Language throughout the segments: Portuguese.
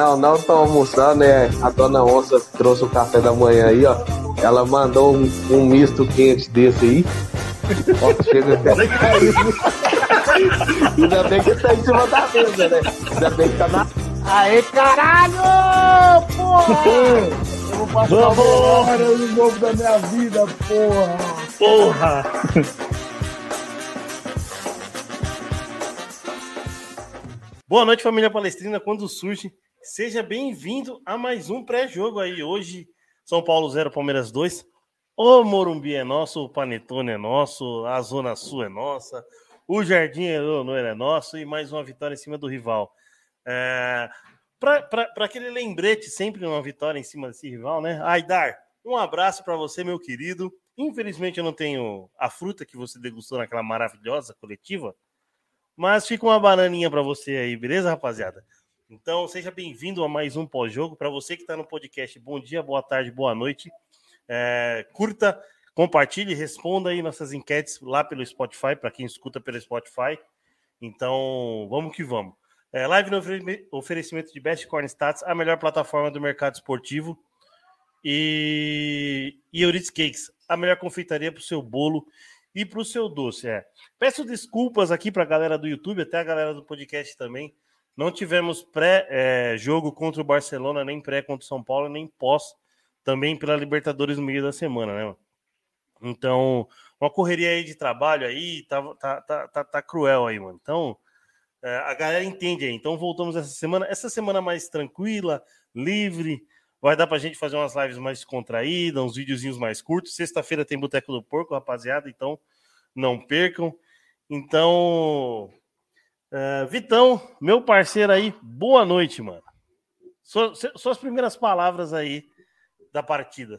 Não, não estão almoçando, né? A dona Onça trouxe o café da manhã aí, ó. Ela mandou um, um misto quente desse aí. Ó, chega até. Ainda bem que tá em cima da mesa, né? Ainda bem que tá na. Aê, caralho! Porra! Eu vou passar Vamos! uma hora no novo da minha vida, porra! Porra! Boa noite, família palestrina. Quando surge, seja bem-vindo a mais um pré-jogo aí. Hoje, São Paulo 0, Palmeiras 2. O Morumbi é nosso, o Panetone é nosso, a Zona Sul é nossa, o Jardim Eleonor é nosso e mais uma vitória em cima do rival. É, Para aquele lembrete, sempre uma vitória em cima desse rival, né? Aidar, um abraço para você, meu querido. Infelizmente, eu não tenho a fruta que você degustou naquela maravilhosa coletiva, mas fica uma bananinha para você aí, beleza, rapaziada? Então, seja bem-vindo a mais um pós-jogo. Para você que está no podcast, bom dia, boa tarde, boa noite. É, curta, compartilhe, responda aí nossas enquetes lá pelo Spotify, para quem escuta pelo Spotify. Então, vamos que vamos. É, live no ofere- oferecimento de Best Corn Stats, a melhor plataforma do mercado esportivo. E, e Cakes, a melhor confeitaria para o seu bolo e para o seu doce. É. Peço desculpas aqui para a galera do YouTube, até a galera do podcast também. Não tivemos pré-jogo contra o Barcelona, nem pré contra o São Paulo, nem pós, também pela Libertadores no meio da semana, né? Então, uma correria aí de trabalho aí, tá, tá, tá, tá, tá cruel aí, mano. Então, é, a galera entende aí. Então, voltamos essa semana. Essa semana mais tranquila, livre. Vai dar pra gente fazer umas lives mais contraídas, uns videozinhos mais curtos. Sexta-feira tem Boteco do Porco, rapaziada, então não percam. Então, é, Vitão, meu parceiro aí, boa noite, mano. Sua- Suas primeiras palavras aí da partida.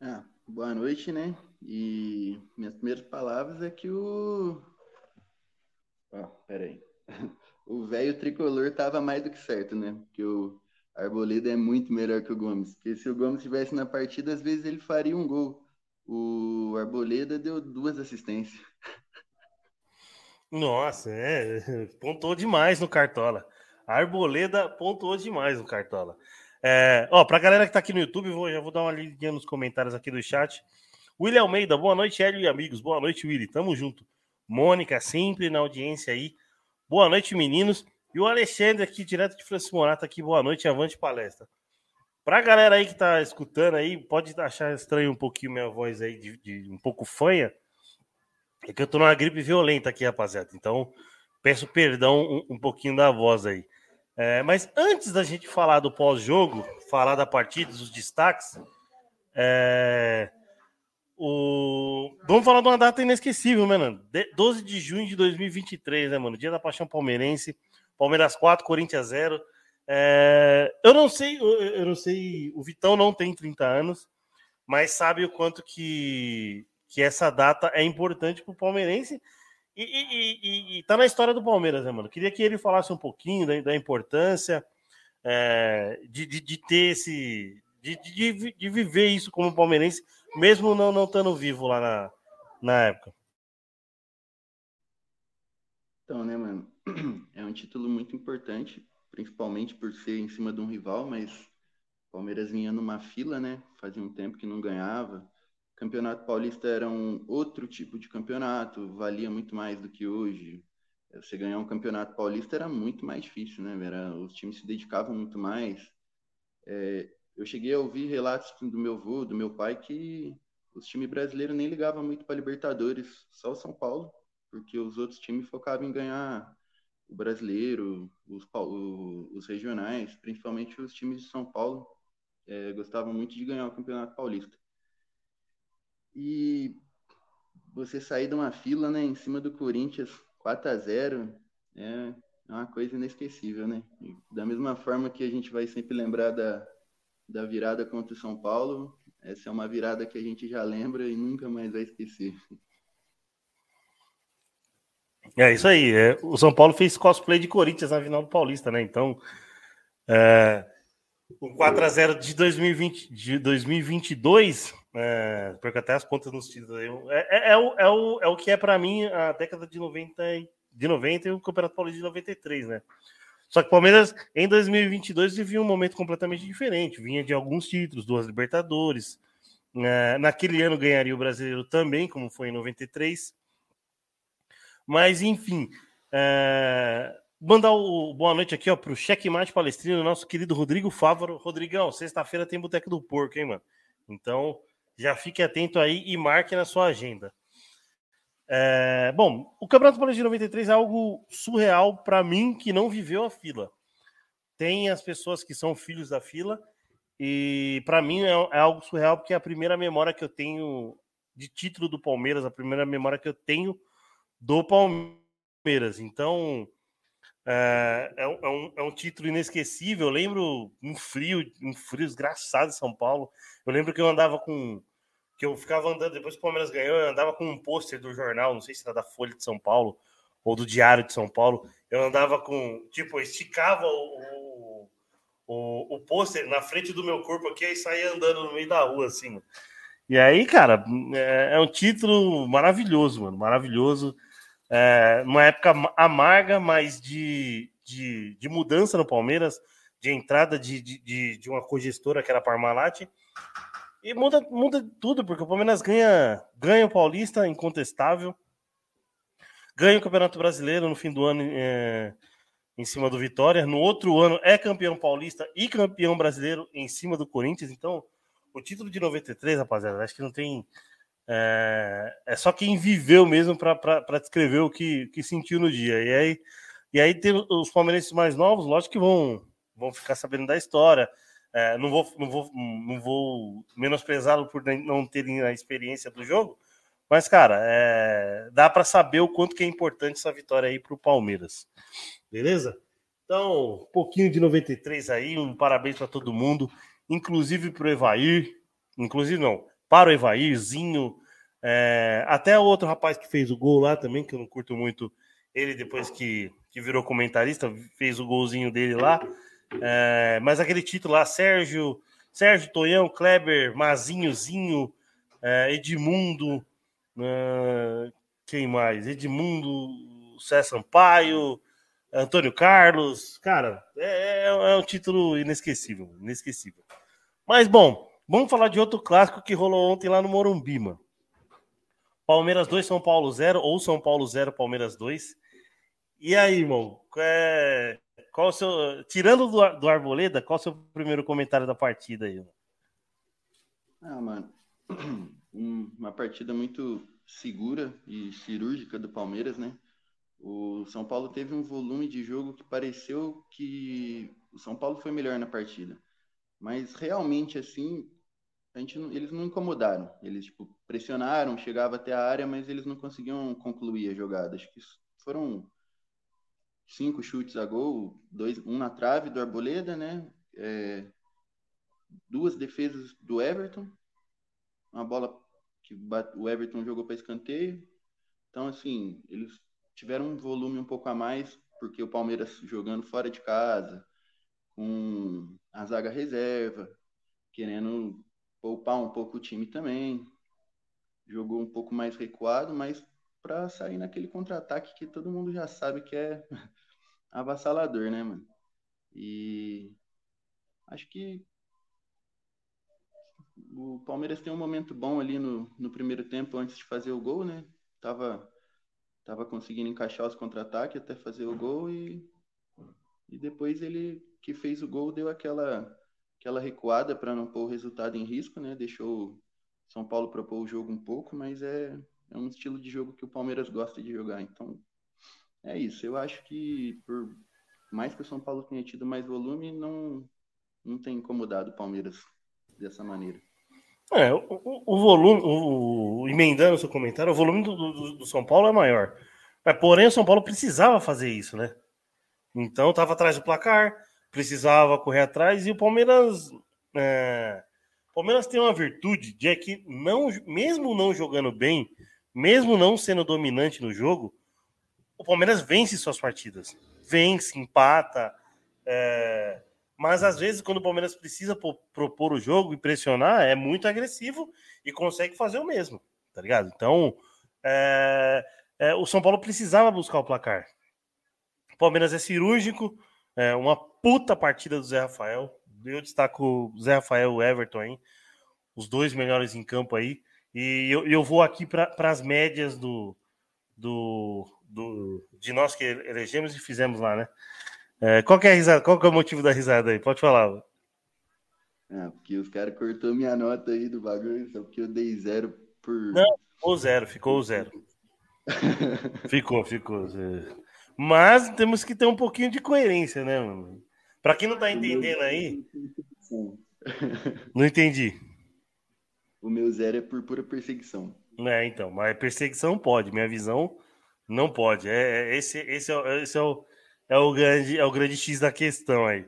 Ah, boa noite, né? E minhas primeiras palavras é que o. Ó, peraí. O velho tricolor tava mais do que certo, né? Porque o Arboleda é muito melhor que o Gomes. Porque se o Gomes estivesse na partida, às vezes ele faria um gol. O Arboleda deu duas assistências. Nossa, é, pontuou demais no Cartola. A Arboleda pontuou demais no Cartola. É, ó, pra galera que tá aqui no YouTube, vou, já vou dar uma lidinha nos comentários aqui do chat. William Almeida, boa noite, Hélio e amigos. Boa noite, Willy. Tamo junto. Mônica, sempre na audiência aí. Boa noite, meninos. E o Alexandre aqui, direto de Francisco Morato, aqui. Boa noite, avante palestra. Pra galera aí que tá escutando aí, pode achar estranho um pouquinho minha voz aí, de, de um pouco fanha. É que eu tô numa gripe violenta aqui, rapaziada. Então, peço perdão um, um pouquinho da voz aí. É, mas antes da gente falar do pós-jogo, falar da partida, dos destaques, é, o... vamos falar de uma data inesquecível, né, mano? De- 12 de junho de 2023, né, mano? Dia da Paixão Palmeirense. Palmeiras 4, Corinthians 0. É, eu não sei, eu, eu não sei, o Vitão não tem 30 anos, mas sabe o quanto que, que essa data é importante pro palmeirense e, e, e- e- tá na história do Palmeiras, né, mano? Queria que ele falasse um pouquinho da, da importância é, de, de, de ter esse. De, de- de viver isso como palmeirense, mesmo não não estando vivo lá na, na época. Então, né, mano? É um título muito importante, principalmente por ser em cima de um rival, mas o Palmeiras vinha numa fila, né? Fazia um tempo que não ganhava. Campeonato Paulista era um outro tipo de campeonato, valia muito mais do que hoje. Você ganhar um campeonato paulista era muito mais difícil, né? Era, os times se dedicavam muito mais. É, eu cheguei a ouvir relatos do meu avô, do meu pai, que os times brasileiros nem ligavam muito para Libertadores, só o São Paulo, porque os outros times focavam em ganhar o brasileiro, os, os regionais, principalmente os times de São Paulo, é, gostavam muito de ganhar o Campeonato Paulista. E você sair de uma fila, né, em cima do Corinthians, 4 a 0 é uma coisa inesquecível, né? E da mesma forma que a gente vai sempre lembrar da, da virada contra o São Paulo, essa é uma virada que a gente já lembra e nunca mais vai esquecer. É isso aí. é, o São Paulo fez cosplay de Corinthians na final do Paulista, né? Então, é, o 4x0 de 2020, de 2022, é, porque até as contas nos títulos aí, é, é, é o, é, o, é o que é para mim a década de 90, e- de 90 e o Campeonato Paulista de 93, né? Só que o Palmeiras, em 2022, vivia um momento completamente diferente. Vinha de alguns títulos, duas Libertadores. Uh, naquele ano ganharia o brasileiro também, como foi em 93. Mas, enfim, uh, mandar o boa noite aqui ó, para o Checkmate Palestrino, nosso querido Rodrigo Fávaro. Rodrigão, sexta-feira tem Boteco do Porco, hein, mano? Então, já fique atento aí e marque na sua agenda. É, bom, o Campeonato Paulista de 93 é algo surreal para mim que não viveu a fila. Tem as pessoas que são filhos da fila, e para mim é, é, algo surreal porque é a primeira memória que eu tenho de título do Palmeiras, a primeira memória que eu tenho do Palmeiras. Então, é, é, é, um, é um título inesquecível. Eu lembro um frio, um frio desgraçado em São Paulo. Eu lembro que eu andava com que eu ficava andando, depois que o Palmeiras ganhou, eu andava com um pôster do jornal, não sei se era da Folha de São Paulo ou do Diário de São Paulo. Eu andava com, tipo, esticava o, o, o pôster na frente do meu corpo aqui e saía andando no meio da rua, assim. E aí, cara, é, é um título maravilhoso, mano, maravilhoso. É, uma época amarga, mas de, de, de mudança no Palmeiras, de entrada de, de, de uma cogestora que era a Parmalat, e muda, muda tudo, porque o Palmeiras ganha, ganha o Paulista, incontestável. Ganha o Campeonato Brasileiro no fim do ano é, em cima do Vitória. No outro ano é campeão paulista e campeão brasileiro em cima do Corinthians. Então, o título de 93, rapaziada, acho que não tem. É, é só quem viveu mesmo para descrever o que, que sentiu no dia. E aí, e aí tem os palmeirenses mais novos, lógico que vão, vão ficar sabendo da história. É, não, vou, não, vou, não vou menosprezá-lo por não terem a experiência do jogo, mas, cara, é, dá para saber o quanto que é importante essa vitória aí para o Palmeiras. Beleza? Então, um pouquinho de 93 aí, um parabéns para todo mundo, inclusive para o Evair, inclusive não, para o Evairzinho, é, até o outro rapaz que fez o gol lá também, que eu não curto muito ele depois que, que virou comentarista, fez o golzinho dele lá. É, mas aquele título lá, Sérgio, Sérgio Tonhão, Kleber, Mazinhozinho, é, Edmundo, é, quem mais? Edmundo, César Sampaio, Antônio Carlos, cara, é, é, é, um título inesquecível, inesquecível. Mas bom, vamos falar de outro clássico que rolou ontem lá no Morumbi, mano. Palmeiras 2, São Paulo 0, ou São Paulo 0, Palmeiras 2. E aí, irmão, é... Qual o seu. Tirando do, do Arboleda, qual o seu primeiro comentário da partida aí? Ah, mano. Uma partida muito segura e cirúrgica do Palmeiras, né? O São Paulo teve um volume de jogo que pareceu que o São Paulo foi melhor na partida. Mas realmente, assim, a gente não, eles não incomodaram. Eles tipo, pressionaram, chegava até a área, mas eles não conseguiam concluir a jogada. Acho que foram cinco chutes a gol, dois, um na trave do Arboleda, né? É, duas defesas do Everton, uma bola que o Everton jogou para escanteio. Então, assim, eles tiveram um volume um pouco a mais, porque o Palmeiras jogando fora de casa, com a zaga reserva, querendo poupar um pouco o time também. Jogou um pouco mais recuado, mas para sair naquele contra-ataque que todo mundo já sabe que é avassalador, né, mano? E acho que o Palmeiras tem um momento bom ali no, no primeiro tempo antes de fazer o gol, né? Tava, tava conseguindo encaixar os contra-ataques até fazer o gol e, e depois ele que fez o gol deu aquela, aquela recuada para não pôr o resultado em risco, né? Deixou São Paulo propor o jogo um pouco, mas é, é um estilo de jogo que o Palmeiras gosta de jogar. Então, é isso. Eu acho que por mais que o São Paulo tenha tido mais volume, não, não tem incomodado o Palmeiras dessa maneira. É, o, o volume, o, o, emendando o seu comentário, o volume do, do, do, São Paulo é maior. Porém, o São Paulo precisava fazer isso, né? Então estava atrás do placar, precisava correr atrás, e o Palmeiras. É, o Palmeiras tem uma virtude de é que, não, mesmo não jogando bem, mesmo não sendo dominante no jogo, o Palmeiras vence suas partidas. Vence, empata. É... Mas às vezes, quando o Palmeiras precisa propor o jogo e pressionar, é muito agressivo e consegue fazer o mesmo, tá ligado? Então, é... É, o São Paulo precisava buscar o placar. Palmeiras é cirúrgico, É, uma puta partida do Zé Rafael. Eu destaco o Zé Rafael e o Everton aí. Os dois melhores em campo aí. E eu, eu vou aqui para as médias do, do, do, de nós que elegemos e fizemos lá, né? É, qual que é a risada? Qual que é o motivo da risada aí? Pode falar. Ah, porque os caras cortou minha nota aí do bagulho, só porque eu dei zero por. Não, ficou zero, ficou zero. ficou, ficou. Mas temos que ter um pouquinho de coerência, né, mano? Pra quem não tá entendendo aí. Não entendi. O meu zero é por pura perseguição. É, então, mas perseguição pode. Minha visão não pode. É, é esse, esse, é, esse é, o, é, o grande, é o grande X da questão aí.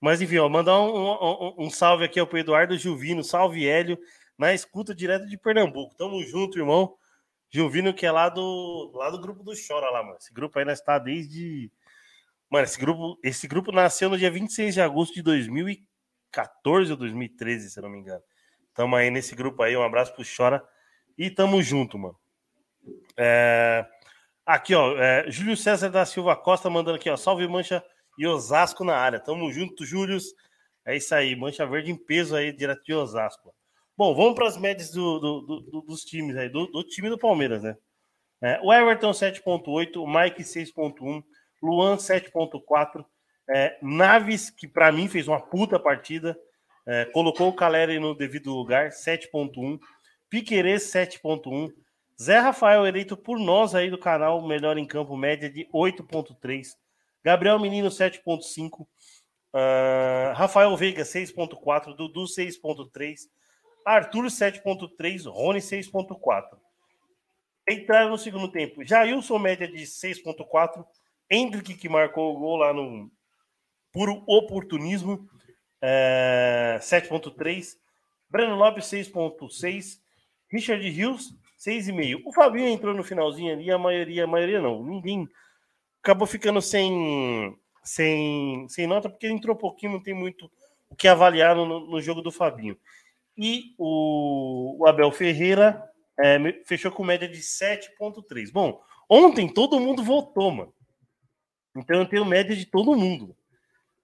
Mas enfim, ó, mandar um, um, um salve aqui ao Eduardo Juvino, salve Hélio, na escuta direto de Pernambuco. Tamo junto, irmão. Juvino, que é lá do, lá do grupo do Chora lá, mano. Esse grupo nós está desde. Mano, esse grupo, esse grupo nasceu no dia 26 de agosto de 2014 ou 2013, se eu não me engano. Tamo aí nesse grupo aí, um abraço pro Chora e tamo junto, mano. É... Aqui, ó, é... Júlio César da Silva Costa mandando aqui, ó, salve Mancha e Osasco na área. Tamo junto, Júlio. É isso aí, Mancha Verde em peso aí, direto de Osasco. Bom, vamos para as médias do, do, do, dos times aí, do, time do Palmeiras, né? É, o Everton 7.8, o Mike 6.1, Luan 7.4, é, Naves, que para mim fez uma puta partida, é, colocou o Caleri no devido lugar, 7.1, Piquerez 7.1, Zé Rafael eleito por nós aí do canal, melhor em campo, média de 8.3, Gabriel Menino 7.5, uh, ah, Rafael Veiga 6.4, Dudu 6.3, Arthur 7.3, Rony 6.4. Entraram no segundo tempo. Jailson, média de 6.4. Hendrick, que marcou o gol lá no puro oportunismo, é, 7.3. Breno Lopes, 6.6. Richard Rios, 6,5. O Fabinho entrou no finalzinho ali, a maioria, a maioria não. Ninguém acabou ficando sem, sem, sem nota, porque ele entrou pouquinho, não tem muito o que avaliar no, no jogo do Fabinho. E o, o Abel Ferreira é, fechou com média de 7,3. Bom, ontem todo mundo votou, mano. Então eu tenho média de todo mundo.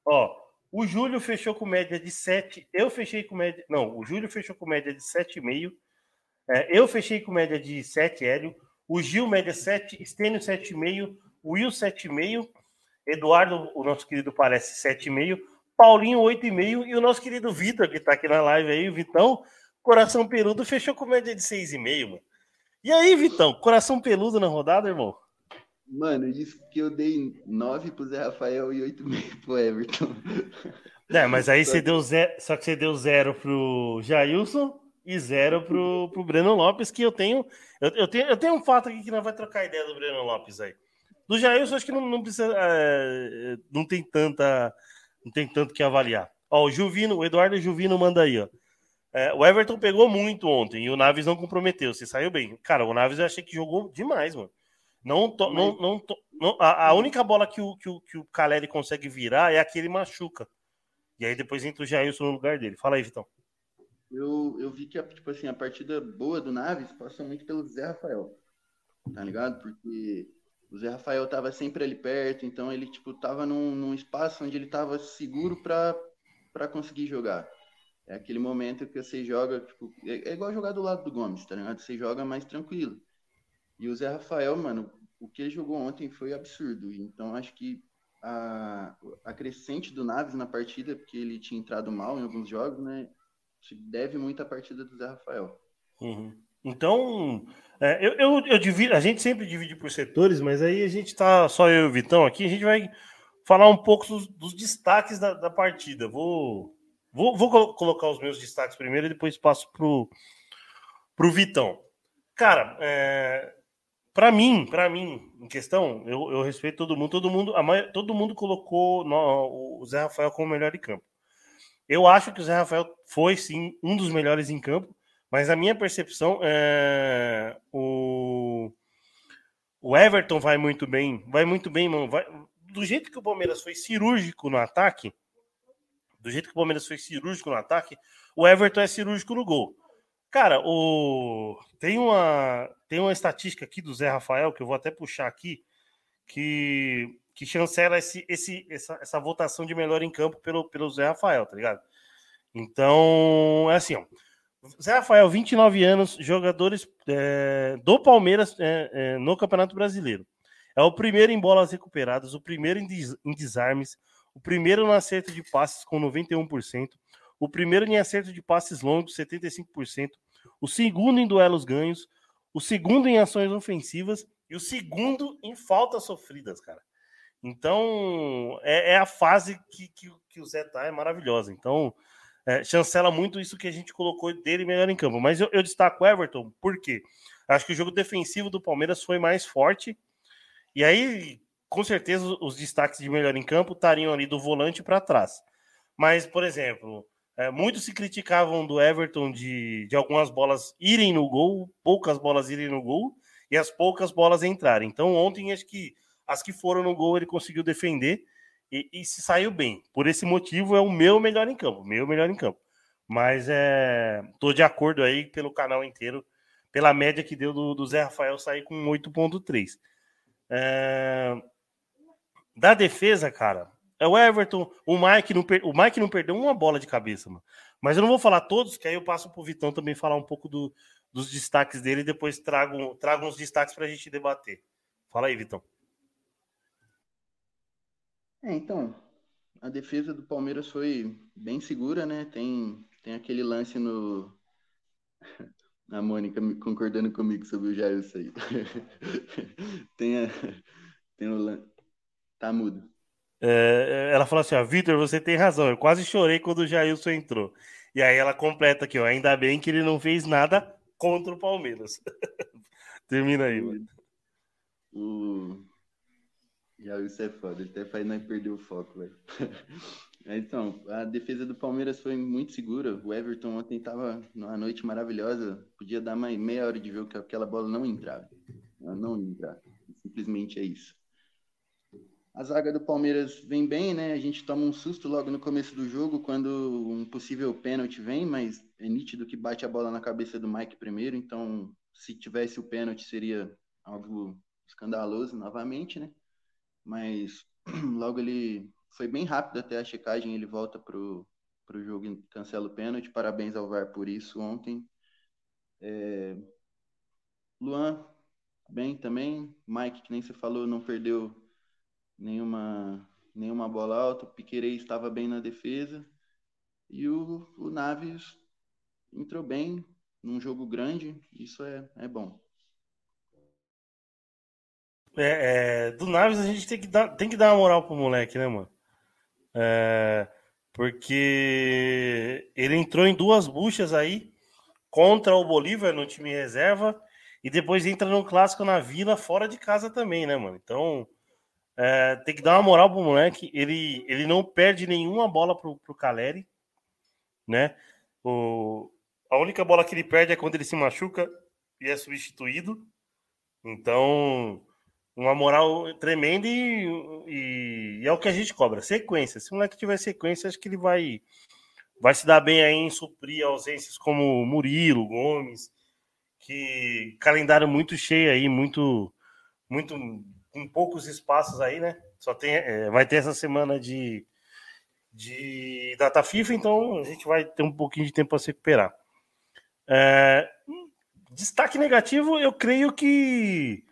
Ó, o Júlio fechou com média de 7. Eu fechei com média. Não, o Júlio fechou com média de 7,5. É, eu fechei com média de 7, Hélio. O Gil, média 7. Estênio, 7,5. Will, 7,5. Eduardo, o nosso querido, parece 7,5. Paulinho 8,5 e o nosso querido Vitor, que tá aqui na live aí, o Vitão, coração peludo, fechou com média de 6,5, mano. E aí, Vitão, coração peludo na rodada, irmão? Mano, eu disse que eu dei 9 pro Zé Rafael e 8,5 pro Everton. É, mas aí você deu zero, só que você deu zero pro Jailson e zero pro, pro Breno Lopes, que eu tenho, eu, eu, tenho. Eu tenho um fato aqui que não vai trocar ideia do Breno Lopes aí. Do Jailson, acho que não, não precisa. É, não tem tanta não tem tanto que avaliar. Ó, o Juvino, o Eduardo Juvino manda aí, ó. É, o Everton pegou muito ontem e o Naves não comprometeu. Você saiu bem. Cara, o Naves eu achei que jogou demais, mano. Não, to, Mas... não, não, to, não a, a, única bola que o, que o, que o Caleri consegue virar é a que ele machuca. E aí depois entra o Jailson no lugar dele. Fala aí, Vitão. Eu, eu vi que tipo assim, a partida boa do Naves passa muito pelo Zé Rafael. Tá ligado? Porque o Zé Rafael estava sempre ali perto, então ele tipo tava num, num espaço onde ele estava seguro para conseguir jogar. É aquele momento que você joga, tipo, é, é, igual jogar do lado do Gomes, tá ligado? Você joga mais tranquilo. E o Zé Rafael, mano, o que ele jogou ontem foi absurdo. Então acho que a, a crescente do Naves na partida, porque ele tinha entrado mal em alguns jogos, né? Se deve muito à partida do Zé Rafael. Uhum. Então, é, eu, eu, eu divido, a gente sempre divide por setores, mas aí a gente tá só eu e o Vitão aqui, a gente vai falar um pouco dos, dos destaques da, da, partida. Vou, vou, vou colocar os meus destaques primeiro e depois passo pro, pro Vitão. Cara, é, para mim, para mim, em questão, eu, eu, respeito todo mundo, todo mundo, a todo mundo colocou no, o Zé Rafael como melhor em campo. Eu acho que o Zé Rafael foi sim um dos melhores em campo. Mas a minha percepção é o, o Everton vai muito bem, vai muito bem, mano. Vai... Do jeito que o Palmeiras foi cirúrgico no ataque, do jeito que o Palmeiras foi cirúrgico no ataque, o Everton é cirúrgico no gol. Cara, o... tem, uma, tem uma estatística aqui do Zé Rafael, que eu vou até puxar aqui, que que chancela esse, esse, essa, essa votação de melhor em campo pelo, pelo Zé Rafael, tá ligado? Então, é assim, ó. Zé Rafael, 29 anos, jogadores é, do Palmeiras é, é, no Campeonato Brasileiro. É o primeiro em bolas recuperadas, o primeiro em, des em desarmes, o primeiro no acerto de passes com 91%, o primeiro em acerto de passes longos, 75%, o segundo em duelos ganhos, o segundo em ações ofensivas e o segundo em faltas sofridas, cara. Então, é, é a fase que, que, que, o Zé tá, é maravilhosa. Então, é, chancela muito isso que a gente colocou dele melhor em campo. Mas eu, eu destaco o Everton, por quê? Acho que o jogo defensivo do Palmeiras foi mais forte. E aí, com certeza, os destaques de melhor em campo estariam ali do volante para trás. Mas, por exemplo, é, muitos se criticavam do Everton de, de algumas bolas irem no gol, poucas bolas irem no gol e as poucas bolas entrarem. Então, ontem, acho que as que foram no gol ele conseguiu defender e, e, se saiu bem. Por esse motivo, é o meu melhor em campo. Meu melhor em campo. Mas é, tô de acordo aí pelo canal inteiro, pela média que deu do, do Zé Rafael sair com 8,3. É, da defesa, cara, é o Everton, o Mike não, per... o Mike não perdeu uma bola de cabeça, mano. Mas eu não vou falar todos, que aí eu passo pro Vitão também falar um pouco do, dos destaques dele e depois trago, trago uns destaques pra gente debater. Fala aí, Vitão. É, então, a defesa do Palmeiras foi bem segura, né? Tem, tem aquele lance no. A Mônica concordando comigo sobre o Jailson aí. tem, a, tem o lance. Tá mudo. É, ela falou assim: ó, Vitor, você tem razão. Eu quase chorei quando o Jailson entrou. E aí ela completa aqui, ó. Ainda bem que ele não fez nada contra o Palmeiras. Termina aí, mano. O, já isso é foda, até faz nós perder o foco, velho. então, a defesa do Palmeiras foi muito segura. O Everton ontem tava numa noite maravilhosa. Podia dar mais meia hora de jogo que aquela bola não entrava. Ela não entrava. Simplesmente é isso. A zaga do Palmeiras vem bem, né? A gente toma um susto logo no começo do jogo quando um possível pênalti vem, mas é nítido que bate a bola na cabeça do Mike primeiro. Então, se tivesse o pênalti, seria algo escandaloso novamente, né? Mas logo ele foi bem rápido até a checagem, ele volta pro, pro jogo e cancela o pênalti. Parabéns ao VAR por isso ontem. É... Luan, bem também. Mike, que nem você falou, não perdeu nenhuma, nenhuma bola alta. O estava bem na defesa. E o, o Naves entrou bem num jogo grande. Isso é, é bom. É, é, do Naves a gente tem que, dar, tem que dar uma moral pro moleque, né, mano? É, porque ele entrou em duas buchas aí contra o Bolívar no time reserva e depois entra no clássico na Vila fora de casa também, né, mano? Então é, tem que dar uma moral pro moleque. Ele, ele não perde nenhuma bola pro, pro Caleri, né? O, a única bola que ele perde é quando ele se machuca e é substituído. Então uma moral tremenda e, e, e, é o que a gente cobra. Sequência. Se o moleque tiver sequência, acho que ele vai, vai se dar bem aí em suprir ausências como Murilo, Gomes, que calendário muito cheio aí, muito, muito com poucos espaços aí, né? Só tem, é, vai ter essa semana de, de data FIFA, então a gente vai ter um pouquinho de tempo para se recuperar. É, destaque negativo, eu creio que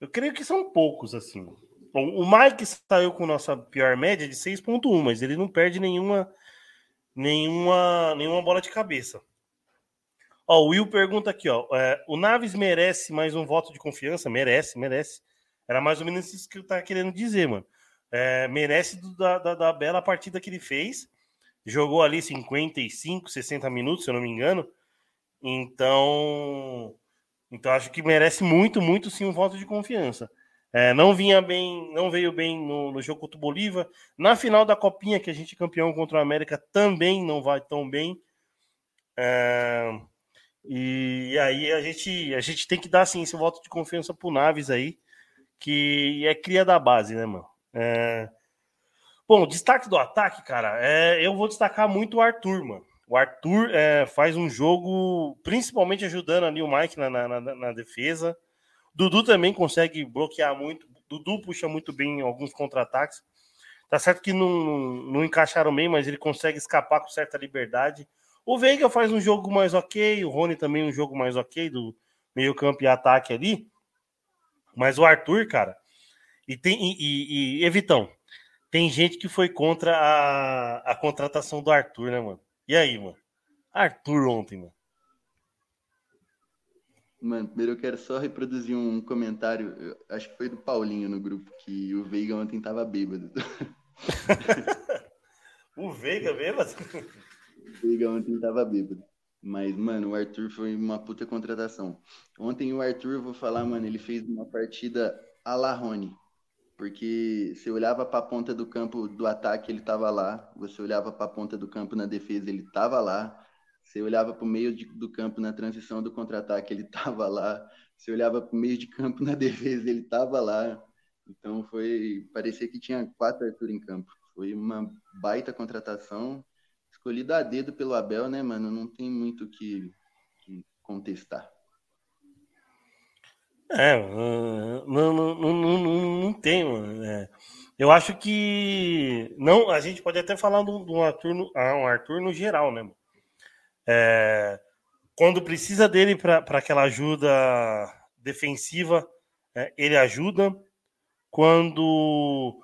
eu creio que são poucos, assim. Bom, o Mike saiu com nossa pior média de 6.1, mas ele não perde nenhuma, nenhuma, nenhuma bola de cabeça. Ó, o Will pergunta aqui, ó. É, o Naves merece mais um voto de confiança? Merece, merece. Era mais ou menos isso que eu tava querendo dizer, mano. É, merece da, da, da, bela partida que ele fez. Jogou ali 55, 60 minutos, se eu não me engano. Então, então acho que merece muito, muito sim um voto de confiança. É, não vinha bem, não veio bem no, no, jogo contra o Bolívar. Na final da Copinha, que a gente é campeão contra o América, também não vai tão bem. É, e, aí a gente, a gente tem que dar sim esse voto de confiança pro Naves aí, que é cria da base, né, mano? É, bom, destaque do ataque, cara, é, eu vou destacar muito o Arthur, mano. O Arthur é, faz um jogo, principalmente ajudando ali o Mike na, na, na, na defesa. Dudu também consegue bloquear muito, Dudu puxa muito bem alguns contra-ataques. Tá certo que não, não encaixaram bem, mas ele consegue escapar com certa liberdade. O Veiga faz um jogo mais ok, o Rony também um jogo mais ok, do meio campo e ataque ali. Mas o Arthur, cara, e tem e, e, e Evitão, tem gente que foi contra a, a contratação do Arthur, né, mano? E aí, mano? Arthur ontem, mano. Mano, primeiro eu quero só reproduzir um comentário, acho que foi do Paulinho no grupo, que o Veiga ontem tava bêbado. o Veiga bêbado? O Veiga ontem tava bêbado. Mas, mano, o Arthur foi uma puta contratação. Ontem o Arthur, eu vou falar, mano, ele fez uma partida a la Rony. Porque você olhava para a ponta do campo do ataque, ele tava lá. Você olhava para a ponta do campo na defesa, ele tava lá. Você olhava para o meio de, do campo na transição do contra-ataque, ele estava lá. Você olhava para o meio de campo na defesa, ele estava lá. Então foi. Parecia que tinha quatro Arthur em campo. Foi uma baita contratação. Escolhida a dedo pelo Abel, né, mano? Não tem muito o que, que contestar. É, não, não, não, não, tem, mano. É. Eu acho que. não A gente pode até falar do, do Arthur, no, ah, um Arthur no geral, né, mano? É, quando precisa dele para aquela ajuda defensiva, é, ele ajuda. Quando,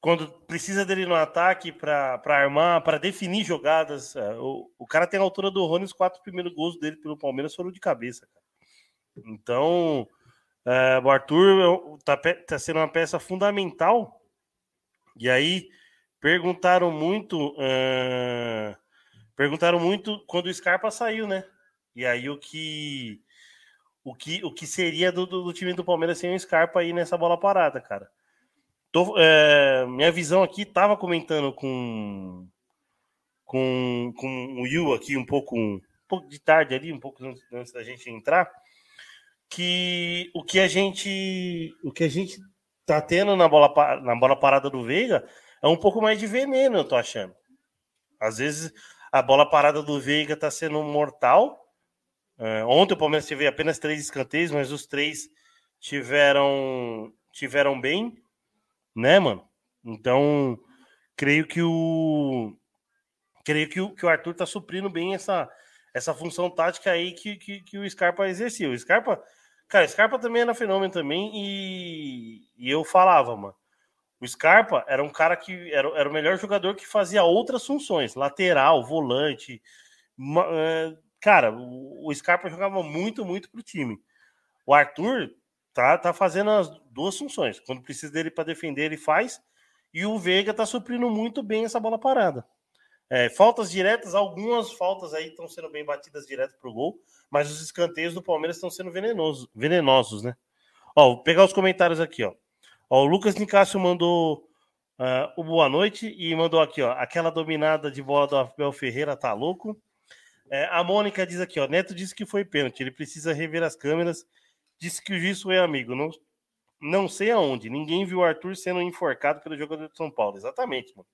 quando precisa dele no ataque para armar, para definir jogadas, o, o cara tem a altura do Rony, os quatro primeiros gols dele pelo Palmeiras foram de cabeça. Cara. Então, é, o Arthur está tá sendo uma peça fundamental. E aí, perguntaram muito. Uh, Perguntaram muito quando o Scarpa saiu, né? E aí o que o que, o que seria do, do, do time do Palmeiras sem o Scarpa aí nessa bola parada, cara. Tô, é, minha visão aqui tava comentando com com, com o Yu aqui um pouco um pouco de tarde ali, um pouco antes da gente entrar, que o que a gente o que a gente tá tendo na bola na bola parada do Veiga é um pouco mais de veneno, eu tô achando. Às vezes a bola parada do Veiga está sendo mortal. É, ontem o Palmeiras teve apenas três escanteios, mas os três tiveram tiveram bem, né, mano? Então, creio que o creio que o, que o Arthur tá suprindo bem essa, essa função tática aí que, que, que o Scarpa exercia. O Scarpa, cara, Scarpa também era fenômeno também e, e eu falava, mano. O Scarpa era um cara que era, era o melhor jogador que fazia outras funções, lateral, volante. É, cara, o, o Scarpa jogava muito, muito pro time. O Arthur tá, tá fazendo as duas funções. Quando precisa dele para defender, ele faz. E o Veiga tá suprindo muito bem essa bola parada. É, faltas diretas, algumas faltas aí estão sendo bem batidas direto pro gol, mas os escanteios do Palmeiras estão sendo venenosos, venenosos, né? Ó, vou pegar os comentários aqui, ó. Ó, o Lucas Nicásio mandou uh, o boa noite e mandou aqui, ó, aquela dominada de bola do Abel Ferreira tá louco. É, a Mônica diz aqui, ó, Neto disse que foi pênalti, ele precisa rever as câmeras. Disse que o juiz foi amigo, não, não sei aonde. Ninguém viu o Arthur sendo enforcado pelo jogador de São Paulo. Exatamente, mano.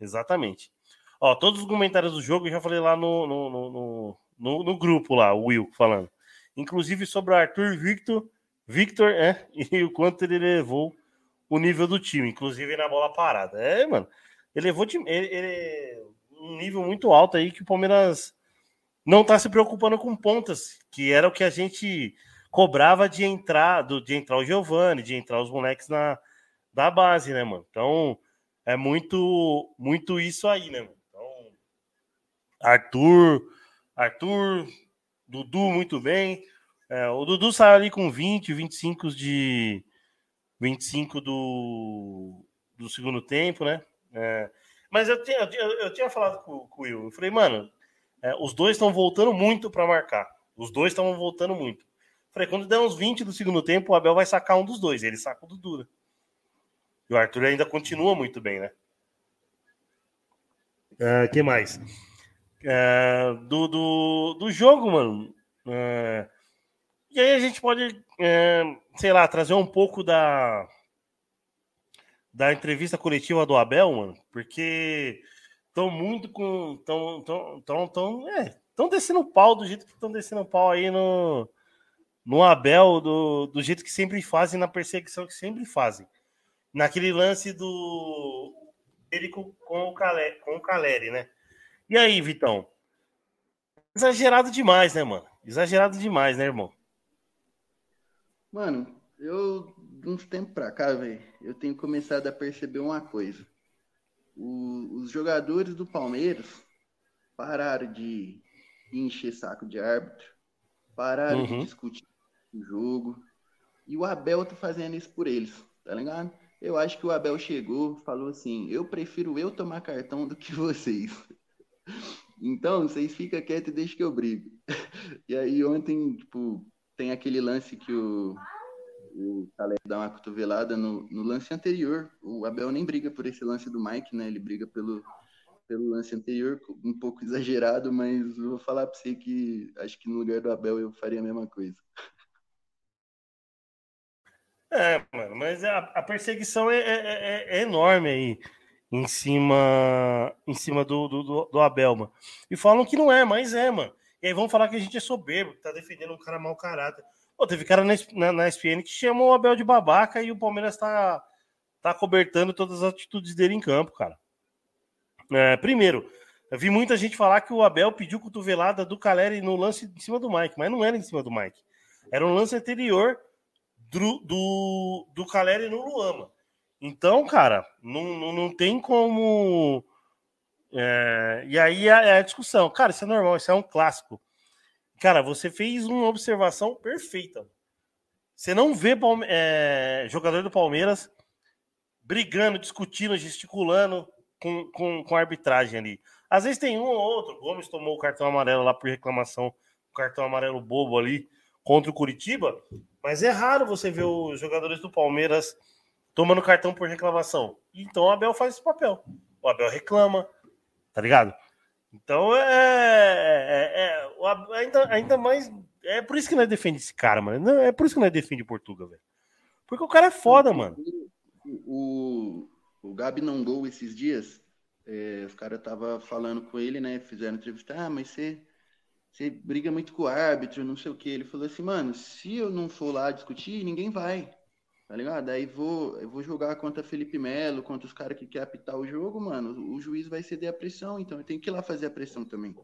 Exatamente. Ó, todos os comentários do jogo eu já falei lá no, no, no, no, no grupo lá, o Will falando. Inclusive sobre o Arthur Victor Victor, é, e o quanto ele levou o nível do time, inclusive na bola parada. É, mano, ele levou ele, ele, um nível muito alto aí que o Palmeiras não tá se preocupando com pontas, que era o que a gente cobrava de entrar, do, de entrar o Giovani, de entrar os moleques na da base, né, mano? Então, é muito muito isso aí, né, mano? Arthur, Arthur, Dudu muito bem. É, o Dudu saiu ali com 20, 25 de 25 do, do segundo tempo, né? É, mas eu tinha, eu, eu, tinha falado com, com o Will, eu falei, mano, é, os dois estão voltando muito para marcar. Os dois estão voltando muito. Eu falei, quando der uns 20 do segundo tempo, o Abel vai sacar um dos dois. Ele saca o Dudu. Né? E o Arthur ainda continua muito bem, né? Uh, que mais? Uh, do, do, do jogo, mano. Uh, e aí a gente pode, é, sei lá, trazer um pouco da, da entrevista coletiva do Abel, mano, porque estão muito com. estão tão, tão, tão, é, tão descendo pau do jeito que estão descendo pau aí no, no Abel do, do jeito que sempre fazem, na perseguição que sempre fazem. Naquele lance do ele com, com o, Caleri, com o Caleri, né? E aí, Vitão? Exagerado demais, né, mano? Exagerado demais, né, irmão? Mano, eu, de uns tempos pra cá, velho, eu tenho começado a perceber uma coisa. O, os jogadores do Palmeiras pararam de encher saco de árbitro, pararam uhum. de discutir o jogo. E o Abel tá fazendo isso por eles, tá ligado? Eu acho que o Abel chegou, falou assim: eu prefiro eu tomar cartão do que vocês. Então, vocês ficam quietos e deixem que eu brigo. E aí, ontem, tipo, tem aquele lance que o, o Caleb dá uma cotovelada no, no lance anterior. O Abel nem briga por esse lance do Mike, né? Ele briga pelo, pelo lance anterior, um pouco exagerado, mas vou falar para você que acho que no lugar do Abel eu faria a mesma coisa. É, mano, mas a, a perseguição é, é, é, é, enorme aí em cima em cima do, do, do, Abel, mano. E falam que não é, mas é, mano. E aí vão falar que a gente é soberbo, que tá defendendo um cara mau caráter. Pô, teve cara na, na, na SPN que chamou o Abel de babaca e o Palmeiras tá, tá cobertando todas as atitudes dele em campo, cara. É, primeiro, eu vi muita gente falar que o Abel pediu cotovelada do Caleri no lance em cima do Mike, mas não era em cima do Mike. Era um lance anterior do, do, do Caleri no Luama. Então, cara, não, não, não tem como. É, e aí a, é a, discussão. Cara, isso é normal, isso é um clássico. Cara, você fez uma observação perfeita. Você não vê é, jogador do Palmeiras brigando, discutindo, gesticulando com, com, com a arbitragem ali. Às vezes tem um ou outro. Gomes tomou o cartão amarelo lá por reclamação, o cartão amarelo bobo ali contra o Curitiba. Mas é raro você ver os jogadores do Palmeiras tomando cartão por reclamação. Então o Abel faz esse papel. O Abel reclama, tá ligado? Então é, é, é, é ainda, ainda mais. É por isso que nós defende esse cara, mano. Não, é por isso que nós defende Portugal, velho. Porque o cara é foda, mano. O, o Gabi não gol esses dias. É, os caras tava falando com ele, né? Fizeram entrevista. Ah, mas você você briga muito com o árbitro, não sei o que. Ele falou assim, mano, se eu não for lá discutir, ninguém vai. Tá ligado? Aí vou, eu vou jogar contra Felipe Melo, contra os caras que querem apitar o jogo, mano. O juiz vai ceder a pressão, então eu tenho que ir lá fazer a pressão também.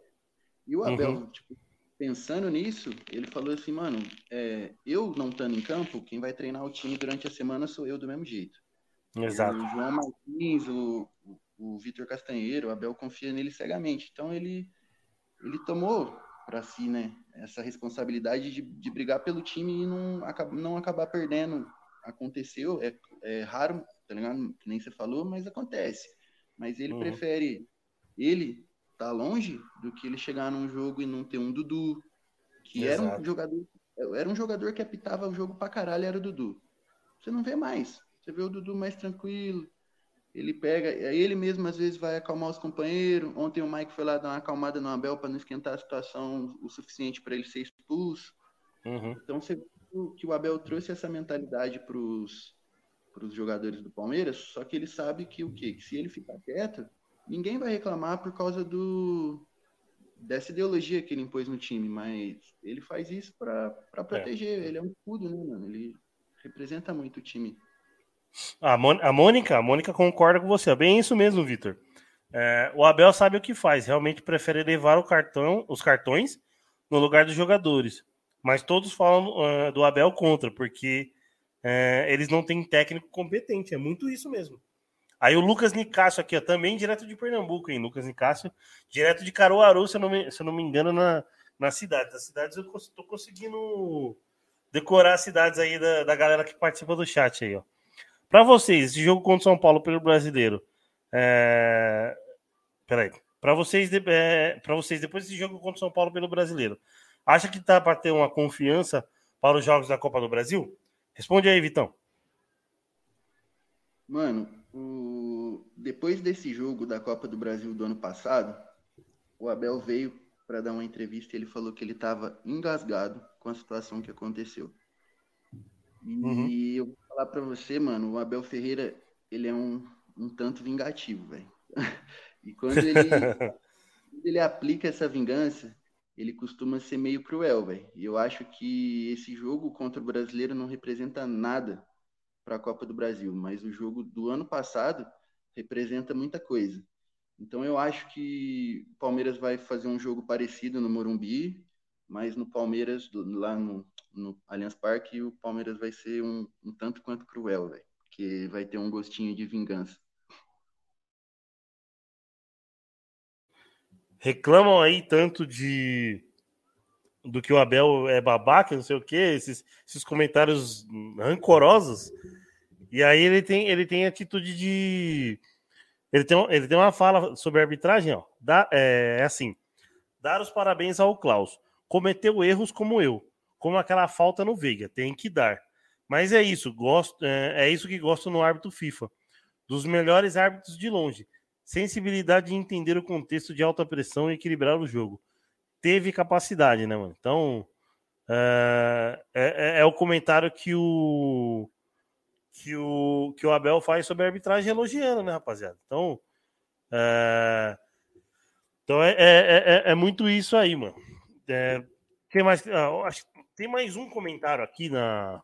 E o Abel, uhum. tipo, pensando nisso, ele falou assim, mano, é, eu não estando em campo, quem vai treinar o time durante a semana sou eu do mesmo jeito. Exato. O João Martins, o, o, o Vitor Castanheiro, o Abel confia nele cegamente. Então ele, ele tomou para si, né? Essa responsabilidade de, de brigar pelo time e não, não acabar perdendo. Aconteceu, é, é raro, tá ligado? Que nem você falou, mas acontece. Mas ele uhum. prefere ele tá longe do que ele chegar num jogo e não ter um Dudu, que Exato. era um jogador, era um jogador que apitava o jogo pra caralho, era o Dudu. Você não vê mais. Você vê o Dudu mais tranquilo, ele pega, ele mesmo às vezes vai acalmar os companheiros. Ontem o Mike foi lá dar uma acalmada no Abel para não esquentar a situação o suficiente para ele ser expulso. Uhum. Então você que o Abel trouxe essa mentalidade para os jogadores do Palmeiras, só que ele sabe que o quê? Que se ele ficar quieto, ninguém vai reclamar por causa do dessa ideologia que ele impôs no time, mas ele faz isso para proteger. É. Ele é um escudo, né, mano? Ele representa muito o time. A, a Mônica, a Mônica concorda com você. É bem isso mesmo, Vitor. É, o Abel sabe o que faz. Realmente prefere levar o cartão, os cartões no lugar dos jogadores. Mas todos falam uh, do Abel contra, porque uh, eles não têm técnico competente. É muito isso mesmo. Aí o Lucas Nicásio aqui, ó, também direto de Pernambuco, hein? Lucas Nicásio, direto de Caruaru, se eu não me, se eu não me engano, na, na cidade. As cidades eu tô conseguindo decorar as cidades aí da, da galera que participa do chat aí, ó. Para vocês, esse jogo contra São Paulo pelo brasileiro. É... Peraí. Para vocês, é... para vocês, depois desse jogo contra São Paulo pelo brasileiro, acha que tá para ter uma confiança para os jogos da Copa do Brasil? Responde aí, Vitão. Mano, o... depois desse jogo da Copa do Brasil do ano passado, o Abel veio para dar uma entrevista e ele falou que ele estava engasgado com a situação que aconteceu. E uhum. eu vou falar pra você, mano, o Abel Ferreira, ele é um, um tanto vingativo, velho. e quando ele, ele aplica essa vingança, ele costuma ser meio cruel, velho. E eu acho que esse jogo contra o brasileiro não representa nada para a Copa do Brasil, mas o jogo do ano passado representa muita coisa. Então eu acho que o Palmeiras vai fazer um jogo parecido no Morumbi, mas no Palmeiras, lá no, no Allianz Parque, o Palmeiras vai ser um, um tanto quanto cruel, velho. Porque vai ter um gostinho de vingança. Reclamam aí tanto de do que o Abel é babaca, não sei o que, esses, esses comentários rancorosos. E aí ele tem ele tem atitude de ele tem, ele tem uma fala sobre arbitragem, ó. Dá, é, é assim: dar os parabéns ao Klaus. Cometeu erros como eu, como aquela falta no Veiga, tem que dar. Mas é isso, gosto, é, é isso que gosto no árbitro FIFA. Dos melhores árbitros de longe sensibilidade de entender o contexto de alta pressão e equilibrar o jogo. Teve capacidade, né, mano? Então, é, é, é o comentário que o, que o que o Abel faz sobre a arbitragem elogiando, né, rapaziada? Então, é, então é, é, é, muito isso aí, mano. É, tem mais? Ah, tem mais um comentário aqui na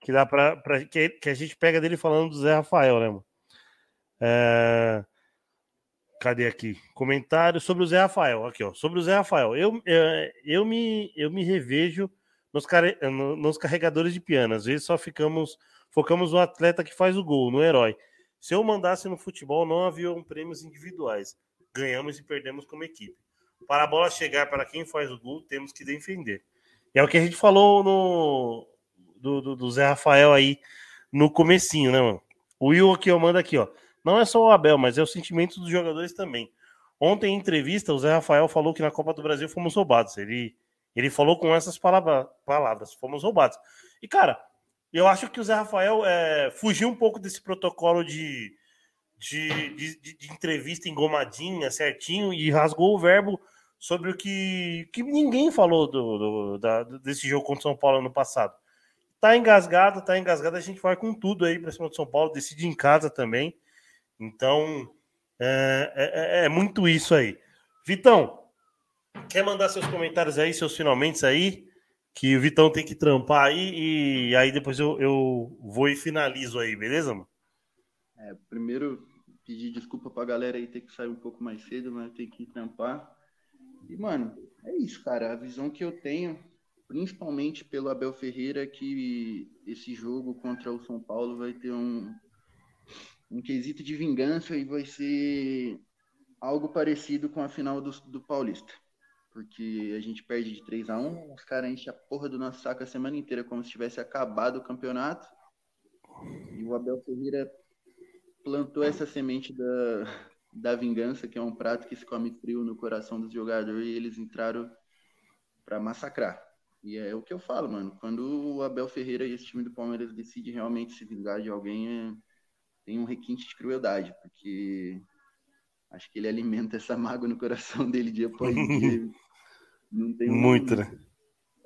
que dá para que, que a gente pega dele falando do Zé Rafael, né, mano? É, Cadê aqui? Comentário sobre o Zé Rafael. Aqui, ó. Sobre o Zé Rafael. Eu, eu, é, eu, me, eu me revejo nos, care, nos carregadores de piano. Às vezes só ficamos. Focamos no atleta que faz o gol, no herói. Se eu mandasse no futebol, não haviam prêmios individuais. Ganhamos e perdemos como equipe. Para a bola chegar para quem faz o gol, temos que defender. E é o que a gente falou no do, do, do Zé Rafael aí no comecinho, né, mano? O Will aqui, eu mando aqui, ó. Não é só o Abel, mas é o sentimento dos jogadores também. Ontem, em entrevista, o Zé Rafael falou que na Copa do Brasil fomos roubados. Ele, ele falou com essas palavra, palavras: fomos roubados. E, cara, eu acho que o Zé Rafael é, fugiu um pouco desse protocolo de, de, de, de, entrevista engomadinha, certinho, e rasgou o verbo sobre o que, que ninguém falou do, do da, desse jogo contra o São Paulo ano passado. Tá engasgado, tá engasgado, a gente vai com tudo aí para cima do São Paulo, decide em casa também. Então, é, é, é, é, muito isso aí. Vitão, quer mandar seus comentários aí, seus finalmente aí? Que o Vitão tem que trampar aí e aí depois eu, eu vou e finalizo aí, beleza, mano? É, primeiro, pedir desculpa pra galera aí ter que sair um pouco mais cedo, mas tem que trampar. E, mano, é isso, cara. A visão que eu tenho, principalmente pelo Abel Ferreira, que esse jogo contra o São Paulo vai ter um, um quesito de vingança e vai ser algo parecido com a final do, do Paulista. Porque a gente perde de 3 a 1 os caras enchem a porra do nosso saco a semana inteira como se tivesse acabado o campeonato. E o Abel Ferreira plantou essa semente da, da vingança, que é um prato que se come frio no coração dos jogadores, e eles entraram para massacrar. E é o que eu falo, mano. Quando o Abel Ferreira e esse time do Palmeiras decidem realmente se vingar de alguém, é tem um requinte de crueldade, porque acho que ele alimenta essa mágoa no coração dele dia após dia. Não tem um... Muito, né?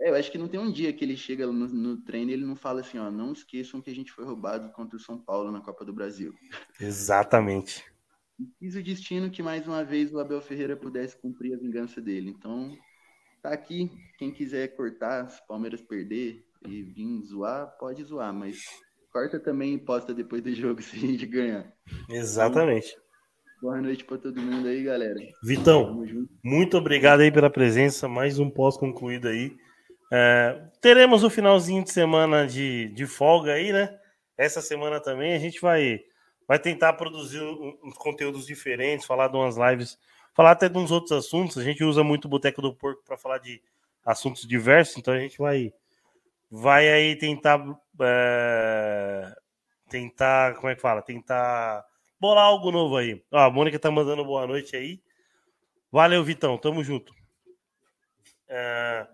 É, eu acho que não tem um dia que ele chega no, no treino e ele não fala assim, ó, não esqueçam que a gente foi roubado contra o São Paulo na Copa do Brasil. Exatamente. E quis o destino que mais uma vez o Abel Ferreira pudesse cumprir a vingança dele. Então, tá aqui. Quem quiser cortar, se o Palmeiras perder e vir zoar, pode zoar, mas corta também e posta depois do jogo se a gente ganhar. Exatamente. Boa noite para todo mundo aí, galera. Vitão, muito obrigado aí pela presença. Mais um pós concluído aí. É, teremos o finalzinho de semana de, de folga aí, né? Essa semana também a gente vai, vai tentar produzir uns conteúdos diferentes, falar de umas lives, falar até de uns outros assuntos. A gente usa muito o Boteco do Porco para falar de assuntos diversos, então a gente vai vai aí tentar é, tentar, como é que fala? Tentar bolar algo novo aí. Ó, a Mônica tá mandando boa noite aí. Valeu, Vitão, tamo junto. É,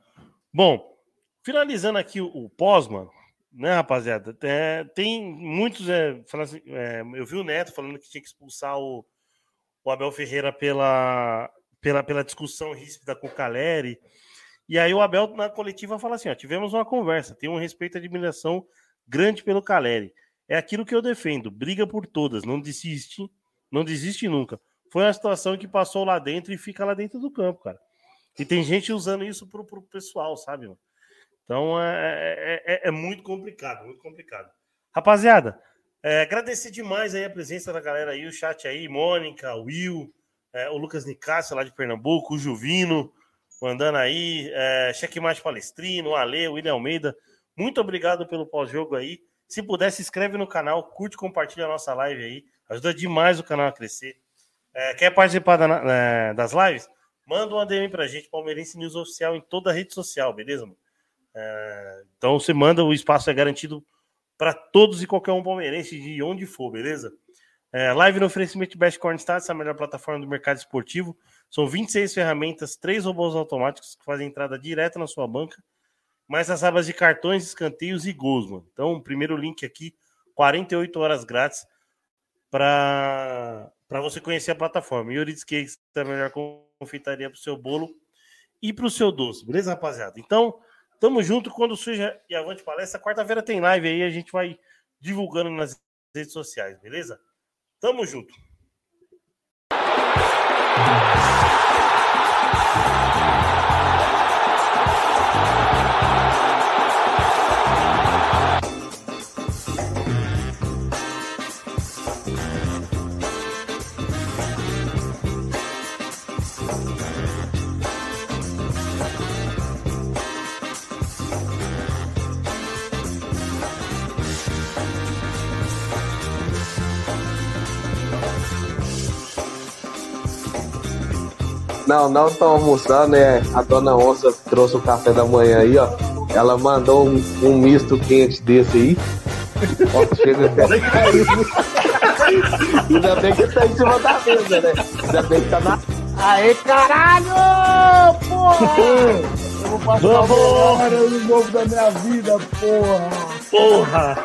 bom, finalizando aqui o, o pós, mano, né, rapaziada? É, tem muitos. É, assim, é, eu vi o Neto falando que tinha que expulsar o, o Abel Ferreira pela, pela, pela discussão ríspida com o Caleri. E aí o Abel na coletiva fala assim: ó, tivemos uma conversa, tem um respeito e admiração grande pelo Caleri. É aquilo que eu defendo, briga por todas, não desiste, não desiste nunca. Foi uma situação que passou lá dentro e fica lá dentro do campo, cara. E tem gente usando isso pro, pro pessoal, sabe? Então é, é, é, é muito complicado, muito complicado. Rapaziada, é, agradecer demais aí a presença da galera aí, o chat aí, Mônica, Will, é, o Lucas Nicásio lá de Pernambuco, o Juvino, mandando aí, é, Checkmate Palestrino, Ale, William Almeida. Muito obrigado pelo pós-jogo aí. Se puder, se inscreve no canal, curte, compartilha a nossa live aí. Ajuda demais o canal a crescer. É, quer participar da, é, das lives? Manda um ADM pra gente, Palmeirense News Oficial, em toda a rede social, beleza, mano? É, então você manda, o espaço é garantido para todos e qualquer um palmeirense de onde for, beleza? É, live no oferecimento Best Corn Stats, a melhor plataforma do mercado esportivo. São 26 ferramentas, três robôs automáticos que fazem entrada direta na sua banca mais as abas de cartões, escanteios e gols, mano. Então, o primeiro link aqui, 48 horas grátis para você conhecer a plataforma. Yuri's Cakes é a melhor confeitaria para o seu bolo e para o seu doce, beleza, rapaziada? Então, tamo junto. Quando surge e avante palestra, quarta-feira tem live aí, a gente vai divulgando nas redes sociais, beleza? Tamo junto. Não, não estão almoçando, né? A dona Onça trouxe o café da manhã aí, ó. Ela mandou um, um misto quente desse aí. Ó, chega até caiu. Ainda bem que tá em cima da mesa, né? Ainda bem que tá na. Aê, caralho! Porra! Eu vou passar Vamos! no novo da minha vida, porra! Porra!